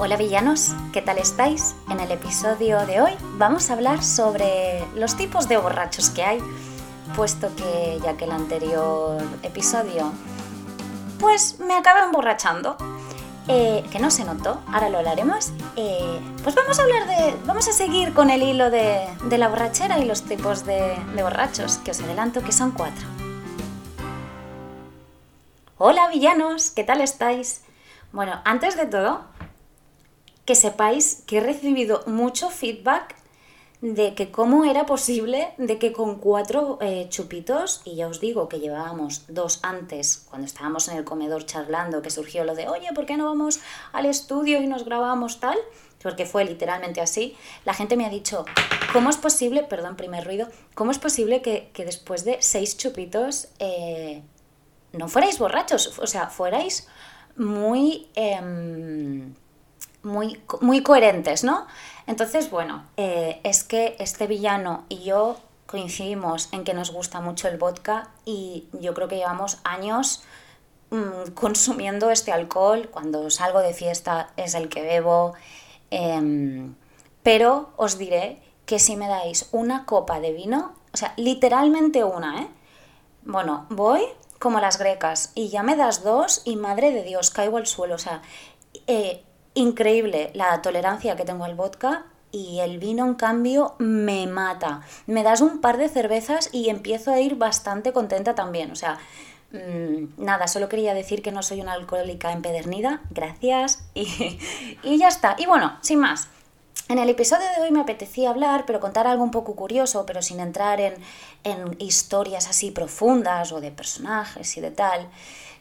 Hola villanos, ¿qué tal estáis? En el episodio de hoy vamos a hablar sobre los tipos de borrachos que hay, puesto que ya que el anterior episodio pues me acaba emborrachando, eh, que no se notó, ahora lo hablaremos, eh, pues vamos a hablar de, vamos a seguir con el hilo de, la borrachera y los tipos de, de borrachos, que os adelanto que son cuatro. Hola villanos, ¿qué tal estáis? Bueno, antes de todo, que sepáis que he recibido mucho feedback de que cómo era posible de que con cuatro eh, chupitos, y ya os digo que llevábamos dos antes, cuando estábamos en el comedor charlando, que surgió lo de, oye, ¿por qué no vamos al estudio y nos grabamos tal? Porque fue literalmente así. La gente me ha dicho, ¿cómo es posible, perdón, primer ruido, ¿cómo es posible que, después de seis chupitos eh, no fuerais borrachos? O sea, fuerais muy... Em, muy, muy coherentes, ¿no? Entonces, bueno, eh, es que este villano y yo coincidimos en que nos gusta mucho el vodka y yo creo que llevamos años mm, consumiendo este alcohol. Cuando salgo de fiesta es el que bebo. Em, pero os diré que si me dais una copa de vino, o sea, literalmente una, ¿eh? Bueno, voy como las grecas y ya me das dos y madre de Dios, caigo al suelo. O sea, eh, increíble la tolerancia que tengo al vodka y el vino en cambio me mata. Me das un par de cervezas y empiezo a ir bastante contenta también. O sea, mm, nada, solo quería decir que no soy una alcohólica empedernida. Gracias. Y, y ya está. Y bueno, sin más. En el episodio de hoy me apetecía hablar, pero contar algo un poco curioso, pero sin entrar en, en historias así profundas o de personajes y de tal.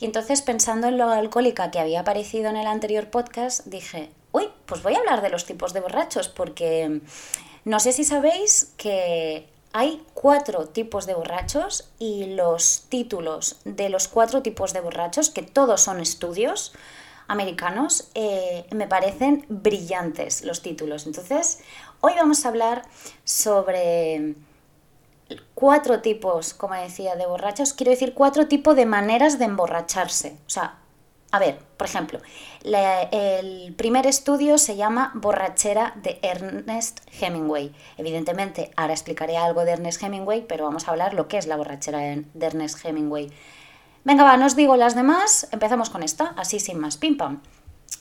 Y entonces pensando en lo alcohólica que había aparecido en el anterior podcast, dije, uy, pues voy a hablar de los tipos de borrachos, porque no sé si sabéis que hay cuatro tipos de borrachos y los títulos de los cuatro tipos de borrachos, que todos son estudios americanos, eh, me parecen brillantes los títulos. Entonces, hoy vamos a hablar sobre cuatro tipos, como decía, de borrachos, quiero decir cuatro tipos de maneras de emborracharse. O sea, a ver, por ejemplo, el primer estudio se llama Borrachera de Ernest Hemingway. Evidentemente, ahora explicaré algo de Ernest Hemingway, pero vamos a hablar lo que es la borrachera de Ernest Hemingway. Venga, va, no os digo las demás, empezamos con esta, así sin más, pim pam.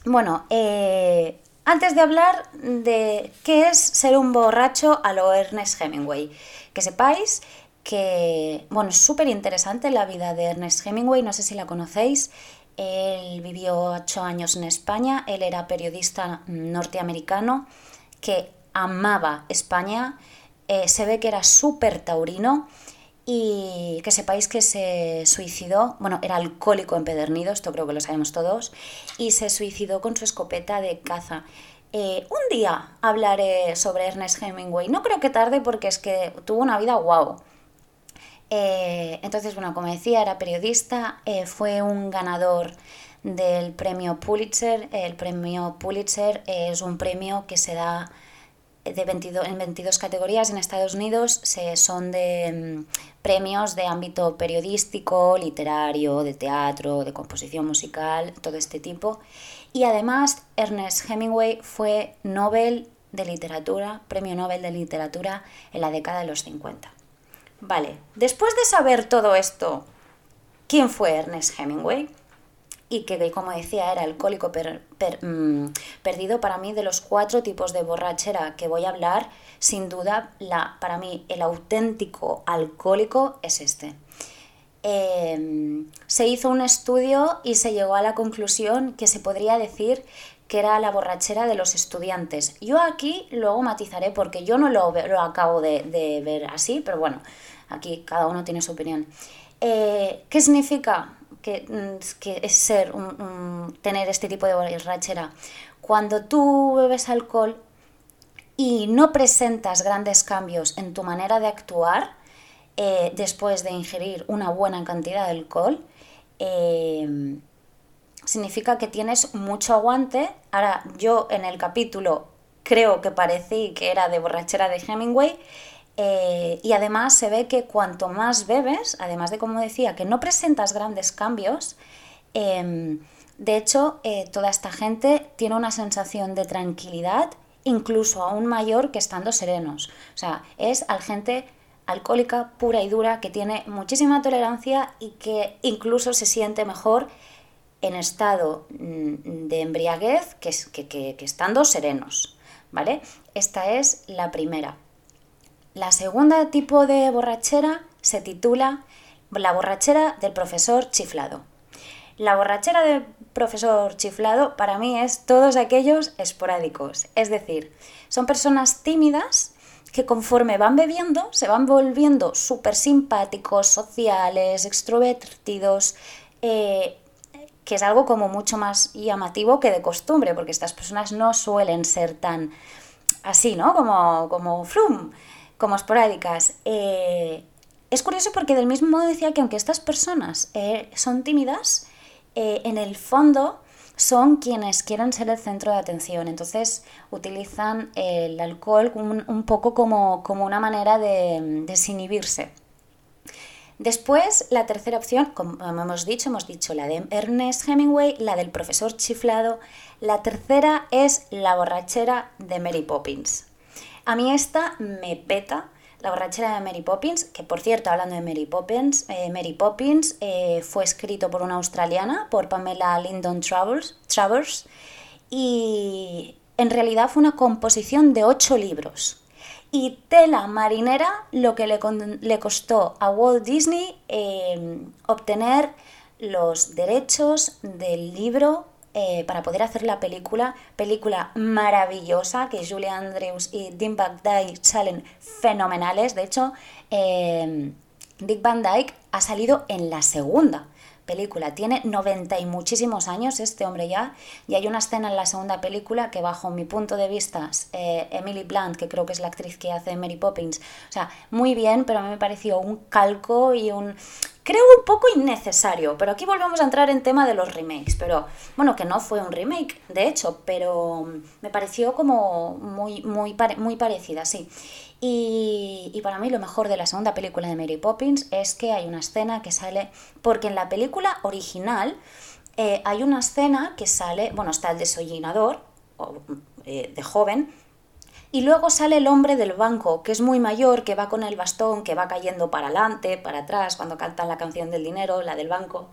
Bueno, eh, antes de hablar de qué es ser un borracho a lo Ernest Hemingway, que sepáis que, bueno, es súper interesante la vida de Ernest Hemingway, no sé si la conocéis. Él vivió ocho años en España, él era periodista norteamericano que amaba España, eh, se ve que era súper taurino y que sepáis que se suicidó, bueno, era alcohólico empedernido, esto creo que lo sabemos todos, y se suicidó con su escopeta de caza. Eh, un día hablaré sobre Ernest Hemingway, no creo que tarde porque es que tuvo una vida guau. Eh, entonces, bueno, como decía, era periodista, eh, fue un ganador del premio Pulitzer. El premio Pulitzer es un premio que se da de 22, en 22 categorías en Estados Unidos se, son de mm, premios de ámbito periodístico, literario, de teatro, de composición musical, todo este tipo. Y además Ernest Hemingway fue Nobel de Literatura, Premio Nobel de Literatura en la década de los 50. Vale, después de saber todo esto, ¿quién fue Ernest Hemingway? Y que, como decía, era alcohólico mm, perdido, para mí de los cuatro tipos de borrachera que voy a hablar, sin duda, la, para mí el auténtico alcohólico es este. Em, se hizo un estudio y se llegó a la conclusión que se podría decir que era la borrachera de los estudiantes. Yo aquí luego matizaré porque yo no lo, lo acabo de, ver así, pero bueno, aquí cada uno tiene su opinión. Eh, ¿Qué significa? Mm, que, es ser, un, tener este tipo de borrachera. Cuando tú bebes alcohol y no presentas grandes cambios en tu manera de actuar eh, después de ingerir una buena cantidad de alcohol, eh, significa que tienes mucho aguante. Ahora, yo en el capítulo creo que parecí que era de borrachera de Hemingway eh, y además se ve que cuanto más bebes, además de como decía, que no presentas grandes cambios, em, De hecho, eh, toda esta gente tiene una sensación de tranquilidad incluso aún mayor que estando serenos. O sea, es al gente alcohólica pura y dura que tiene muchísima tolerancia y que incluso se siente mejor en estado mm, de embriaguez que, que, que estando serenos. ¿Vale? Esta es la primera. La segunda tipo de borrachera se titula La borrachera del profesor chiflado. La borrachera del profesor chiflado para mí es todos aquellos esporádicos, es decir, son personas tímidas que conforme van bebiendo se van volviendo súper simpáticos, sociales, extrovertidos, eh, que es algo como mucho más llamativo que de costumbre, porque estas personas no suelen ser tan así, ¿no? Como, como flum, como esporádicas. Eh, es curioso porque del mismo modo decía que aunque estas personas eh, son tímidas, eh, en el fondo son quienes quieren ser el centro de atención. Entonces utilizan el alcohol un, poco como, una manera de desinhibirse. Después, la tercera opción, como hemos dicho, hemos dicho la de Ernest Hemingway, la del profesor chiflado. La tercera es la borrachera de Mary Poppins. A mí esta me peta la borrachera de Mary Poppins, que por cierto, hablando de Mary Poppins, eh, Mary Poppins eh, fue escrito por una australiana, por Pamela Lyndon Travers, Travers, y en realidad fue una composición de ocho libros. Y tela marinera lo que le, le costó a Walt Disney eh, obtener los derechos del libro eh, para poder hacer la película, película maravillosa, que Julie Andrews y Dean Van Dyke salen fenomenales. De hecho, eh, Dick Van Dyke ha salido en la segunda película. Tiene 90 y muchísimos años este hombre ya. Y hay una escena en la segunda película que bajo mi punto de vista, eh, Emily Blunt, que creo que es la actriz que hace Mary Poppins, o sea, muy bien, pero a mí me pareció un calco y un creo un poco innecesario, pero aquí volvemos a entrar en tema de los remakes, pero bueno, que no fue un remake, de hecho, pero me pareció como muy, muy, muy parecida, sí. Y, para mí lo mejor de la segunda película de Mary Poppins es que hay una escena que sale, porque en la película original eh, hay una escena que sale, bueno, está el desollinador eh, de joven, y luego sale el hombre del banco, que es muy mayor, que va con el bastón, que va cayendo para adelante, para atrás, cuando cantan la canción del dinero, la del banco.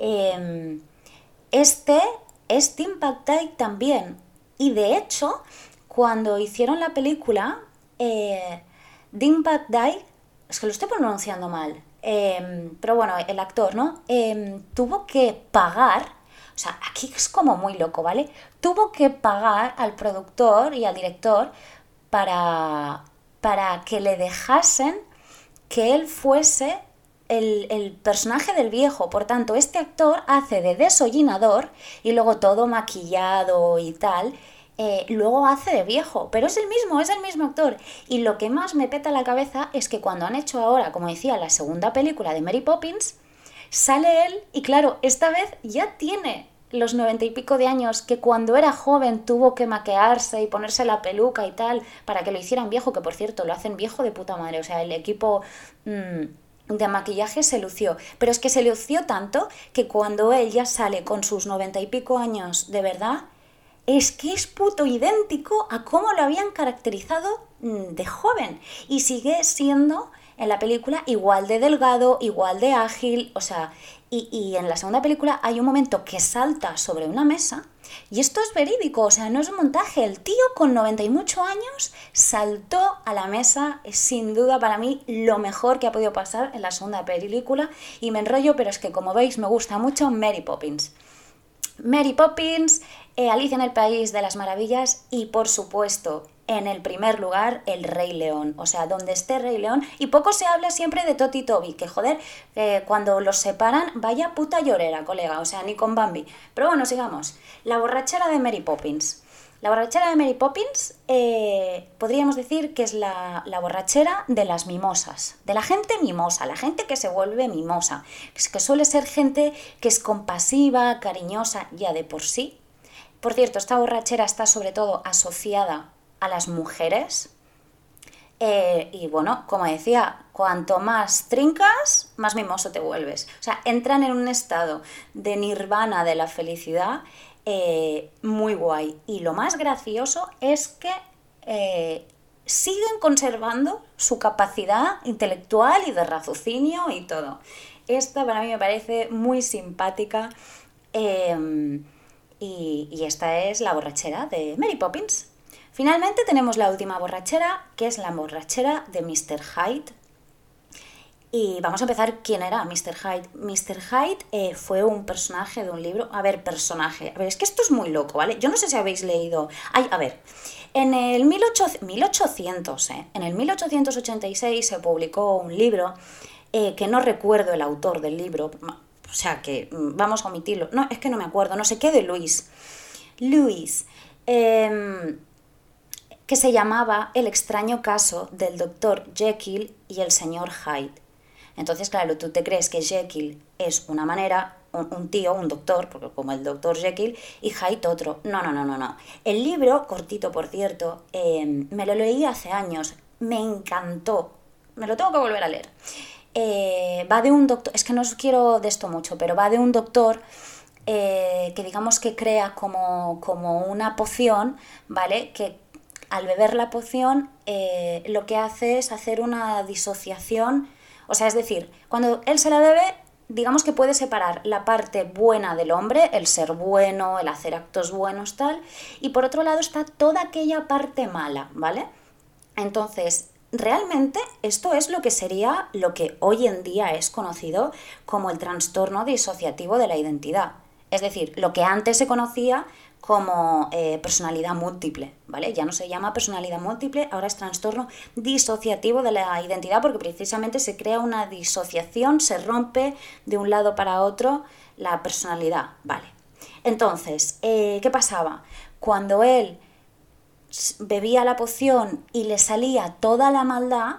Em, este es Tim Pactay también. Y de hecho, cuando hicieron la película, eh, Dean es que lo estoy pronunciando mal, em, pero bueno, el actor, ¿no? Em, tuvo que pagar o sea, aquí es como muy loco, ¿vale? Tuvo que pagar al productor y al director para, para que le dejasen que él fuese el, personaje del viejo. Por tanto, este actor hace de desollinador y luego todo maquillado y tal. Eh, luego hace de viejo, pero es el mismo, es el mismo actor. Y lo que más me peta la cabeza es que cuando han hecho ahora, como decía, la segunda película de Mary Poppins, sale él y claro, esta vez ya tiene los noventa y pico de años que cuando era joven tuvo que maquearse y ponerse la peluca y tal para que lo hicieran viejo, que por cierto lo hacen viejo de puta madre, o sea, el equipo mm, de maquillaje se lució, pero es que se lució tanto que cuando él ya sale con sus noventa y pico años de verdad, es que es puto idéntico a cómo lo habían caracterizado mm, de joven y sigue siendo en la película igual de delgado, igual de ágil, o sea, y, en la segunda película hay un momento que salta sobre una mesa y esto es verídico, o sea, no es un montaje. El tío con 90 y muchos años saltó a la mesa, es sin duda para mí lo mejor que ha podido pasar en la segunda película y me enrollo, pero es que como veis me gusta mucho Mary Poppins. Mary Poppins, eh, Alicia en el País de las Maravillas y por supuesto en el primer lugar el Rey León, o sea, donde esté Rey León, y poco se habla siempre de Toti Toby, que joder, eh, cuando los separan, vaya puta llorera, colega, o sea, ni con Bambi. Pero bueno, sigamos. La borrachera de Mary Poppins. La borrachera de Mary Poppins eh, podríamos decir que es la, la, borrachera de las mimosas, de la gente mimosa, la gente que se vuelve mimosa, que suele ser gente que es compasiva, cariñosa ya de por sí. Por cierto, esta borrachera está sobre todo asociada a las mujeres. Eh, y bueno, como decía, cuanto más trincas, más mimoso te vuelves. O sea, entran en un estado de nirvana de la felicidad eh, muy guay. Y lo más gracioso es que eh, siguen conservando su capacidad intelectual y de raciocinio y todo. Esta para mí me parece muy simpática. Em, y, y esta es la borrachera de Mary Poppins. Finalmente tenemos la última borrachera, que es la borrachera de Mr. Hyde. Y vamos a empezar quién era Mr. Hyde. Mr. Hyde eh, fue un personaje de un libro. A ver, personaje. A ver, es que esto es muy loco, ¿vale? Yo no sé si habéis leído. Ay, a ver. En el 1800, ¿eh? En el 1886 se publicó un libro eh, que no recuerdo el autor del libro. O sea que mm, vamos a omitirlo. No, es que no me acuerdo. No sé qué de Luis. Luis. Eh, que se llamaba El extraño caso del doctor Jekyll y el señor Hyde. Entonces, claro, tú te crees que Jekyll es una manera, un, tío, un doctor, como el doctor Jekyll, y Hyde otro. No, no, no, no, no. El libro, cortito por cierto, em, me lo leí hace años, me encantó. Me lo tengo que volver a leer. Eh, va de un doctor, es que no os quiero de esto mucho, pero va de un doctor eh, que digamos que crea como, como una poción, ¿vale? Que al beber la poción eh, lo que hace es hacer una disociación, o sea, es decir, cuando él se la bebe, digamos que puede separar la parte buena del hombre, el ser bueno, el hacer actos buenos, tal, y por otro lado está toda aquella parte mala, ¿vale? Entonces, realmente esto es lo que sería lo que hoy en día es conocido como el trastorno disociativo de la identidad. Es decir, lo que antes se conocía como eh, personalidad múltiple, ¿vale? Ya no se llama personalidad múltiple, ahora es trastorno disociativo de la identidad porque precisamente se crea una disociación, se rompe de un lado para otro la personalidad, ¿vale? Entonces, eh, ¿qué pasaba? Cuando él bebía la poción y le salía toda la maldad,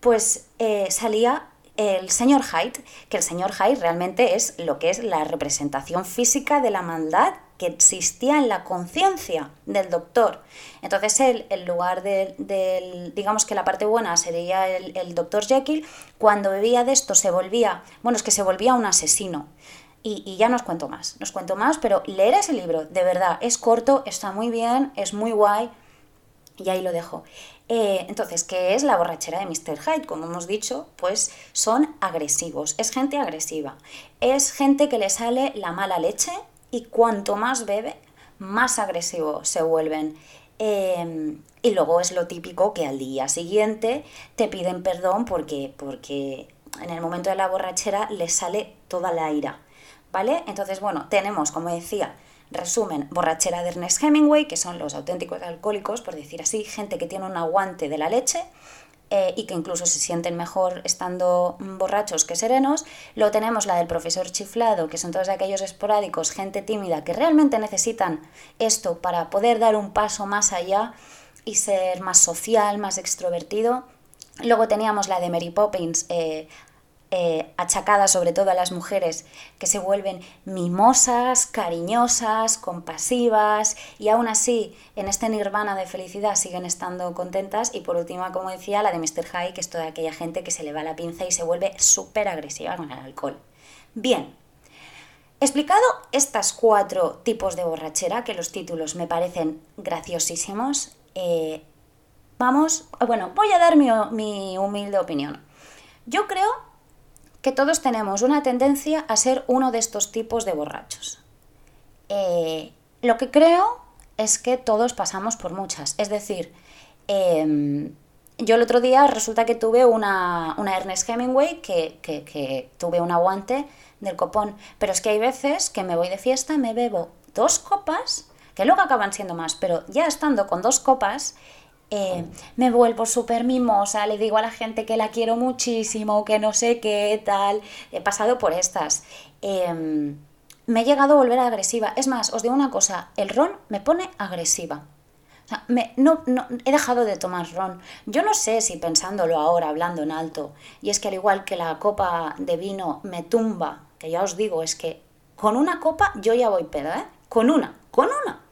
pues eh, salía el señor Hyde, que el señor Hyde realmente es lo que es la representación física de la maldad que existía en la conciencia del doctor. Entonces él, en lugar del, digamos que la parte buena sería el, doctor Jekyll, cuando bebía de esto se volvía, bueno, es que se volvía un asesino. Y, ya no os cuento más, no os cuento más, pero leer ese libro, de verdad, es corto, está muy bien, es muy guay, y ahí lo dejo. Eh, entonces, ¿qué es la borrachera de Mr. Hyde? Como hemos dicho, pues son agresivos, es gente agresiva, es gente que le sale la mala leche, y cuanto más bebe, más agresivo se vuelven. Em, y luego es lo típico que al día siguiente te piden perdón porque, porque en el momento de la borrachera les sale toda la ira. ¿Vale? Entonces, bueno, tenemos, como decía, resumen, borrachera de Ernest Hemingway, que son los auténticos alcohólicos, por decir así, gente que tiene un aguante de la leche, eh, y que incluso se sienten mejor estando borrachos que serenos. Luego tenemos la del profesor chiflado, que son todos aquellos esporádicos, gente tímida, que realmente necesitan esto para poder dar un paso más allá y ser más social, más extrovertido. Luego teníamos la de Mary Poppins, eh, eh, achacada sobre todo a las mujeres que se vuelven mimosas, cariñosas, compasivas y aún así en este nirvana de felicidad siguen estando contentas y por último, como decía, la de Mr. High, que es toda aquella gente que se le va la pinza y se vuelve súper agresiva con el alcohol. Bien, explicado estos cuatro tipos de borrachera, que los títulos me parecen graciosísimos, eh, vamos, bueno, voy a dar mi, mi humilde opinión. Yo creo que todos tenemos una tendencia a ser uno de estos tipos de borrachos. Eh, lo que creo es que todos pasamos por muchas. Es decir, em, yo el otro día resulta que tuve una, una Ernest Hemingway que, que, tuve un aguante del copón. Pero es que hay veces que me voy de fiesta, me bebo dos copas, que luego acaban siendo más, pero ya estando con dos copas, eh, me vuelvo súper mimosa, le digo a la gente que la quiero muchísimo, que no sé qué tal. He pasado por estas. Em, me he llegado a volver agresiva. Es más, os digo una cosa, el ron me pone agresiva. no, no, he dejado de tomar ron. Yo no sé si pensándolo ahora, hablando en alto, y es que al igual que la copa de vino me tumba, que ya os digo, es que con una copa yo ya voy pedo, ¿eh? Con una, con una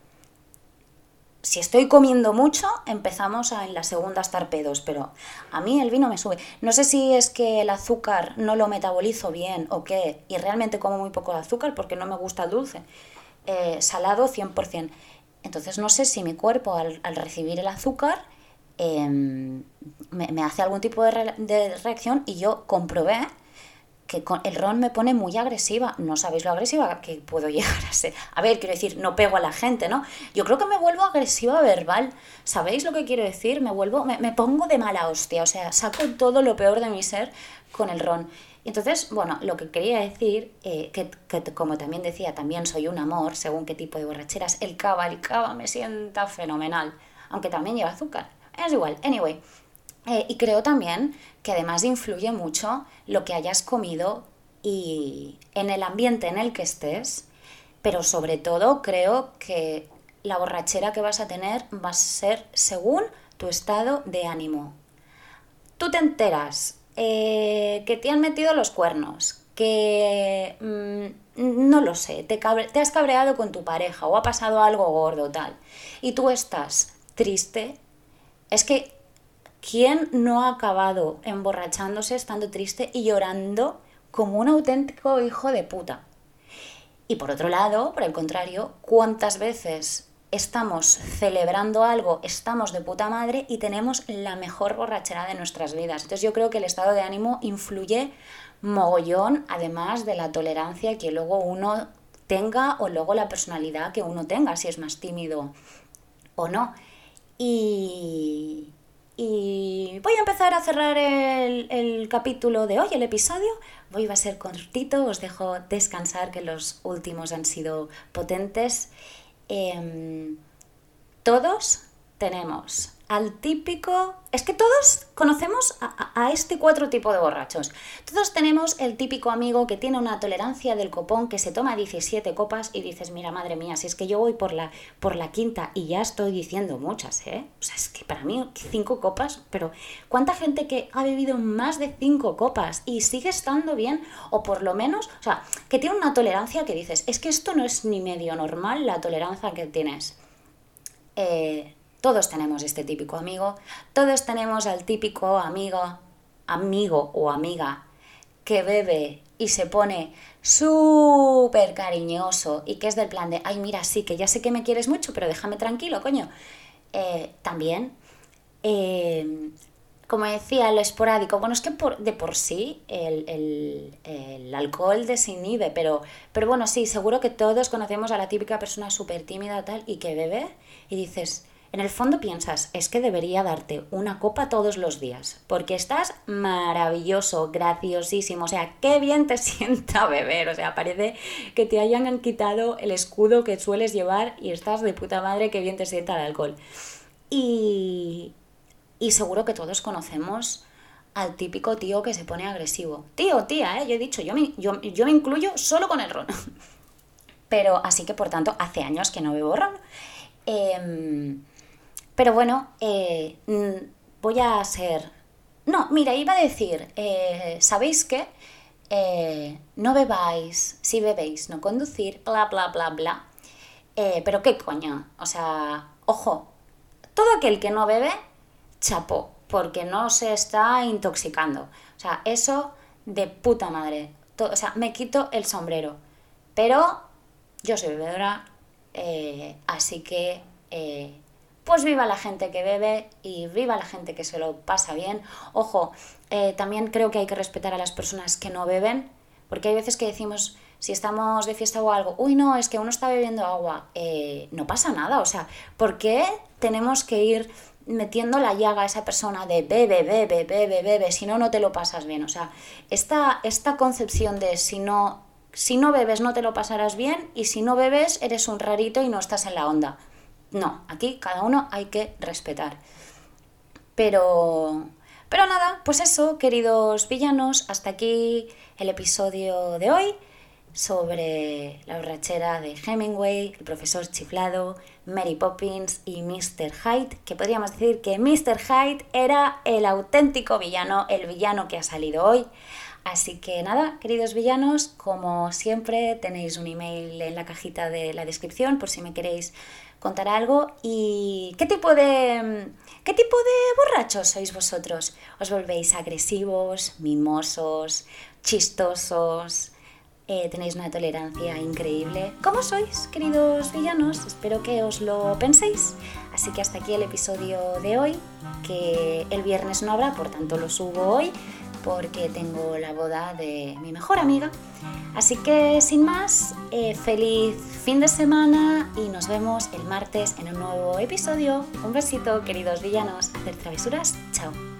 si estoy comiendo mucho, empezamos a en la segunda estar pedos, pero a mí el vino me sube. No sé si es que el azúcar no lo metabolizo bien o qué, y realmente como muy poco de azúcar porque no me gusta el dulce. Eh, salado 100%. Entonces no sé si mi cuerpo al, recibir el azúcar em, me, hace algún tipo de, de reacción y yo comprobé que con el ron me pone muy agresiva. No sabéis lo agresiva que puedo llegar a ser. A ver, quiero decir, no pego a la gente, ¿no? Yo creo que me vuelvo agresiva verbal. ¿Sabéis lo que quiero decir? Me vuelvo, me, pongo de mala hostia. O sea, saco todo lo peor de mi ser con el ron. Entonces, bueno, lo que quería decir, eh, que, que, como también decía, también soy un amor, según qué tipo de borracheras, el cava, el cava me sienta fenomenal, aunque también lleva azúcar. Es igual, anyway. Eh, y creo también que además influye mucho lo que hayas comido y en el ambiente en el que estés, pero sobre todo creo que la borrachera que vas a tener va a ser según tu estado de ánimo. Tú te enteras eh, que te han metido los cuernos, que mm, no lo sé, te, te has cabreado con tu pareja o ha pasado algo gordo tal, y tú estás triste, es que ¿Quién no ha acabado emborrachándose, estando triste y llorando como un auténtico hijo de puta? Y por otro lado, por el contrario, ¿cuántas veces estamos celebrando algo, estamos de puta madre y tenemos la mejor borrachera de nuestras vidas? Entonces yo creo que el estado de ánimo influye mogollón, además de la tolerancia que luego uno tenga o luego la personalidad que uno tenga, si es más tímido o no. Y, y voy a empezar a cerrar el, capítulo de hoy, el episodio. Va a ser cortito, os dejo descansar que los últimos han sido potentes. Em, todos tenemos al típico... Es que todos conocemos a, este cuatro tipo de borrachos. Todos tenemos el típico amigo que tiene una tolerancia del copón, que se toma 17 copas y dices, mira, madre mía, si es que yo voy por la, por la quinta y ya estoy diciendo muchas, ¿eh? O sea, es que para mí cinco copas, pero ¿cuánta gente que ha bebido más de cinco copas y sigue estando bien? O por lo menos, o sea, que tiene una tolerancia que dices, es que esto no es ni medio normal la tolerancia que tienes. Eh, todos tenemos este típico amigo, todos tenemos al típico amigo, amigo o amiga que bebe y se pone súper cariñoso y que es del plan de, ay, mira, sí, que ya sé que me quieres mucho, pero déjame tranquilo, coño. Eh, también, eh, como decía, lo esporádico, bueno, es que de por sí el, el, alcohol desinhibe, pero, pero bueno, sí, seguro que todos conocemos a la típica persona súper tímida tal y que bebe y dices, en el fondo piensas, es que debería darte una copa todos los días, porque estás maravilloso, graciosísimo, o sea, qué bien te sienta beber, o sea, parece que te hayan quitado el escudo que sueles llevar y estás de puta madre, qué bien te sienta el alcohol. Y, y seguro que todos conocemos al típico tío que se pone agresivo. Tío, tía, ¿eh? yo he dicho, yo me, yo, yo me incluyo solo con el ron. Pero así que, por tanto, hace años que no bebo ron. Eh, pero bueno, eh, voy a ser... No, mira, iba a decir, eh, ¿sabéis qué? Eh, no bebáis, si bebéis, no conducir, bla, bla, bla, bla. pero qué coño, o sea, ojo, todo aquel que no bebe, chapo, porque no se está intoxicando. O sea, eso de puta madre. o sea, me quito el sombrero. Pero yo soy bebedora, así que pues viva la gente que bebe y viva la gente que se lo pasa bien. Ojo, eh, también creo que hay que respetar a las personas que no beben, porque hay veces que decimos, si estamos de fiesta o algo, uy, no, es que uno está bebiendo agua, eh, no pasa nada, o sea, ¿por qué tenemos que ir metiendo la llaga a esa persona de bebe, bebe, bebe, bebe, si no, no te lo pasas bien? O sea, esta, esta concepción de si no, si no bebes no te lo pasarás bien y si no bebes eres un rarito y no estás en la onda. No, aquí cada uno hay que respetar. Pero, pero nada, pues eso, queridos villanos, hasta aquí el episodio de hoy sobre la borrachera de Hemingway, el profesor chiflado, Mary Poppins y Mr. Hyde, que podríamos decir que Mr. Hyde era el auténtico villano, el villano que ha salido hoy. Así que nada, queridos villanos, como siempre tenéis un email en la cajita de la descripción por si me queréis contar algo. ¿Y qué tipo de qué tipo de borrachos sois vosotros? ¿Os volvéis agresivos, mimosos, chistosos? Eh, tenéis una tolerancia increíble. ¿Cómo sois, queridos villanos? Espero que os lo penséis. Así que hasta aquí el episodio de hoy, que el viernes no habrá, por tanto lo subo hoy porque tengo la boda de mi mejor amiga. Así que sin más, eh, feliz fin de semana y nos vemos el martes en un nuevo episodio. Un besito, queridos villanos, hacer travesuras. Chao.